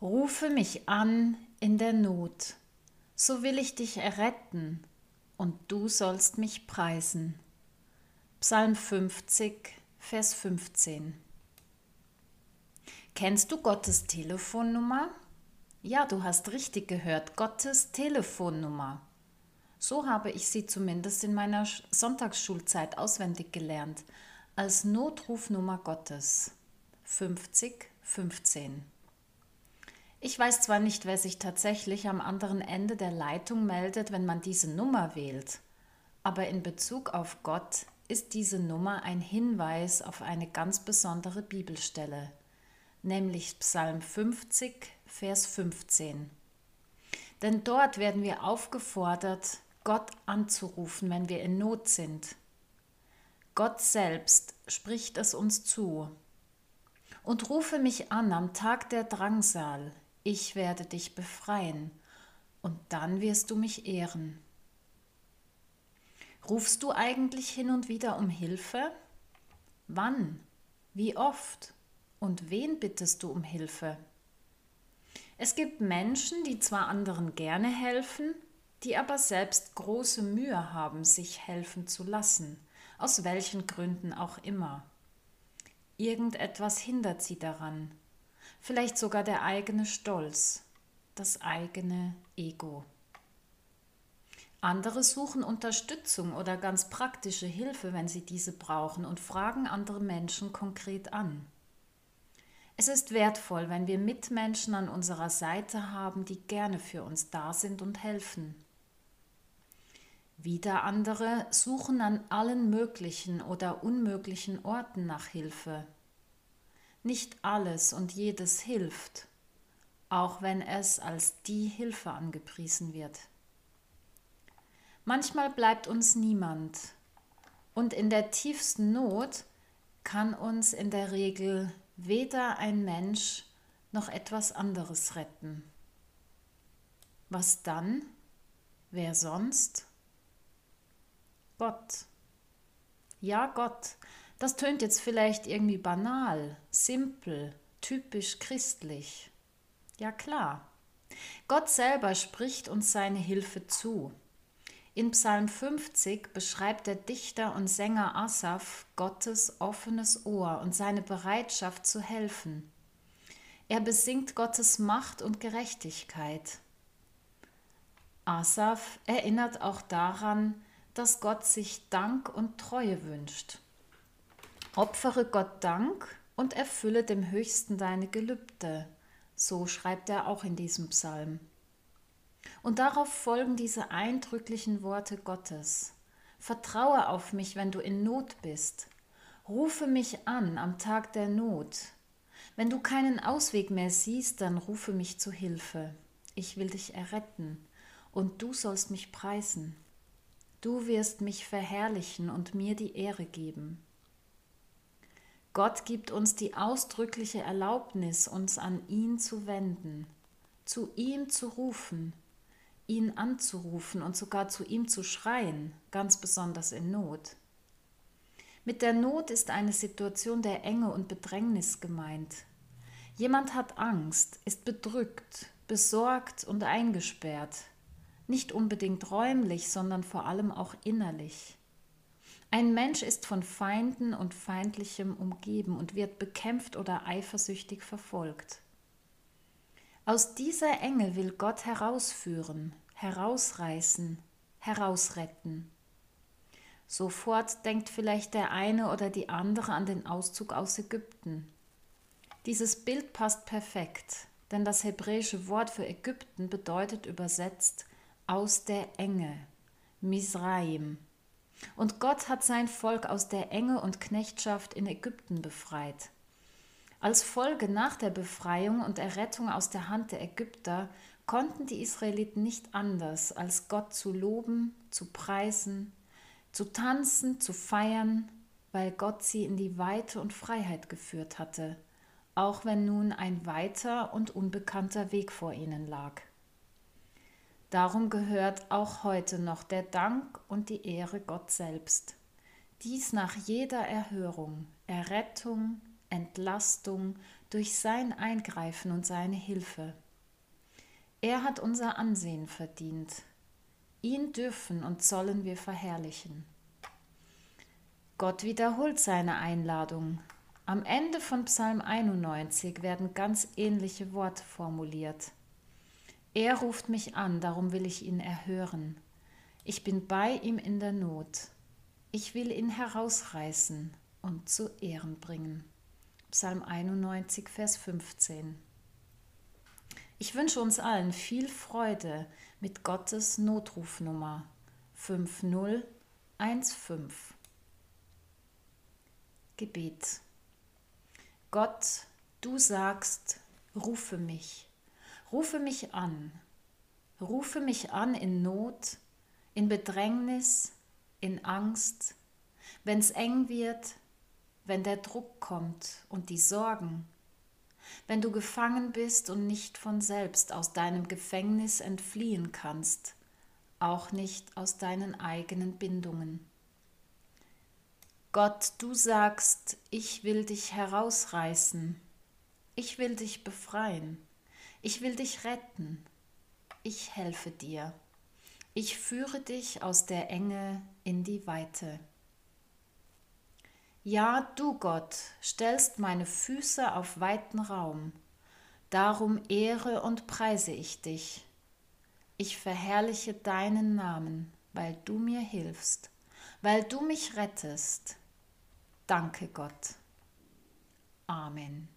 Mich an in der Not, so will ich dich erretten, und du sollst mich preisen. Psalm 50, Vers 15. Kennst du Gottes Telefonnummer? Ja, du hast richtig gehört, Gottes Telefonnummer. So habe ich sie zumindest in meiner Sonntagsschulzeit auswendig gelernt, als Notrufnummer Gottes. 50 15. Ich weiß zwar nicht, wer sich tatsächlich am anderen Ende der Leitung meldet, wenn man diese Nummer wählt, aber in Bezug auf Gott ist diese Nummer ein Hinweis auf eine ganz besondere Bibelstelle, nämlich Psalm 50, Vers 15. Denn dort werden wir aufgefordert, Gott anzurufen, wenn wir in Not sind. Gott selbst spricht es uns zu. Und rufe mich an am Tag der Drangsal, ich werde dich befreien und dann wirst du mich ehren. Rufst du eigentlich hin und wieder um Hilfe? Wann? Wie oft? Und wen bittest du um Hilfe? Es gibt Menschen, die zwar anderen gerne helfen, die aber selbst große Mühe haben, sich helfen zu lassen, aus welchen Gründen auch immer. Irgendetwas hindert sie daran, vielleicht sogar der eigene Stolz, das eigene Ego. Andere suchen Unterstützung oder ganz praktische Hilfe, wenn sie diese brauchen und fragen andere Menschen konkret an. Es ist wertvoll, wenn wir Mitmenschen an unserer Seite haben, die gerne für uns da sind und helfen. Wieder andere suchen an allen möglichen oder unmöglichen Orten nach Hilfe nicht alles und jedes hilft, auch wenn es als die Hilfe angepriesen wird. Manchmal bleibt uns niemand und in der tiefsten Not kann uns in der Regel weder ein Mensch noch etwas anderes retten. Was dann? Wer sonst? Gott. Ja, Gott, das tönt jetzt vielleicht irgendwie banal, simpel, typisch christlich. Ja klar. Gott selber spricht uns seine Hilfe zu. In Psalm 50 beschreibt der Dichter und Sänger Asaph Gottes offenes Ohr und seine Bereitschaft zu helfen. Er besingt Gottes Macht und Gerechtigkeit. Asaph erinnert auch daran, dass Gott sich Dank und Treue wünscht. Opfere Gott Dank und erfülle dem Höchsten deine Gelübde. So schreibt er auch in diesem Psalm. Und darauf folgen diese eindrücklichen Worte Gottes. Vertraue auf mich, wenn du in Not bist. Rufe mich an am Tag der Not. Wenn du keinen Ausweg mehr siehst, dann rufe mich zu Hilfe. Ich will dich erretten, und du sollst mich preisen. Du wirst mich verherrlichen und mir die Ehre geben. Gott gibt uns die ausdrückliche Erlaubnis, uns an ihn zu wenden, zu ihm zu rufen, ihn anzurufen und sogar zu ihm zu schreien, ganz besonders in Not. Mit der Not ist eine Situation der Enge und Bedrängnis gemeint. Jemand hat Angst, ist bedrückt, besorgt und eingesperrt, nicht unbedingt räumlich, sondern vor allem auch innerlich. Ein Mensch ist von Feinden und Feindlichem umgeben und wird bekämpft oder eifersüchtig verfolgt. Aus dieser Enge will Gott herausführen, herausreißen, herausretten. Sofort denkt vielleicht der eine oder die andere an den Auszug aus Ägypten. Dieses Bild passt perfekt, denn das hebräische Wort für Ägypten bedeutet übersetzt aus der Enge, Misraim. Und Gott hat sein Volk aus der Enge und Knechtschaft in Ägypten befreit. Als Folge nach der Befreiung und Errettung aus der Hand der Ägypter konnten die Israeliten nicht anders, als Gott zu loben, zu preisen, zu tanzen, zu feiern, weil Gott sie in die Weite und Freiheit geführt hatte, auch wenn nun ein weiter und unbekannter Weg vor ihnen lag. Darum gehört auch heute noch der Dank und die Ehre Gott selbst. Dies nach jeder Erhörung, Errettung, Entlastung durch sein Eingreifen und seine Hilfe. Er hat unser Ansehen verdient. Ihn dürfen und sollen wir verherrlichen. Gott wiederholt seine Einladung. Am Ende von Psalm 91 werden ganz ähnliche Worte formuliert. Er ruft mich an, darum will ich ihn erhören. Ich bin bei ihm in der Not. Ich will ihn herausreißen und zu Ehren bringen. Psalm 91, Vers 15. Ich wünsche uns allen viel Freude mit Gottes Notrufnummer 5015. Gebet. Gott, du sagst, rufe mich. Rufe mich an, rufe mich an in Not, in Bedrängnis, in Angst, wenn es eng wird, wenn der Druck kommt und die Sorgen, wenn du gefangen bist und nicht von selbst aus deinem Gefängnis entfliehen kannst, auch nicht aus deinen eigenen Bindungen. Gott, du sagst, ich will dich herausreißen, ich will dich befreien. Ich will dich retten. Ich helfe dir. Ich führe dich aus der Enge in die Weite. Ja, du Gott, stellst meine Füße auf weiten Raum. Darum ehre und preise ich dich. Ich verherrliche deinen Namen, weil du mir hilfst, weil du mich rettest. Danke Gott. Amen.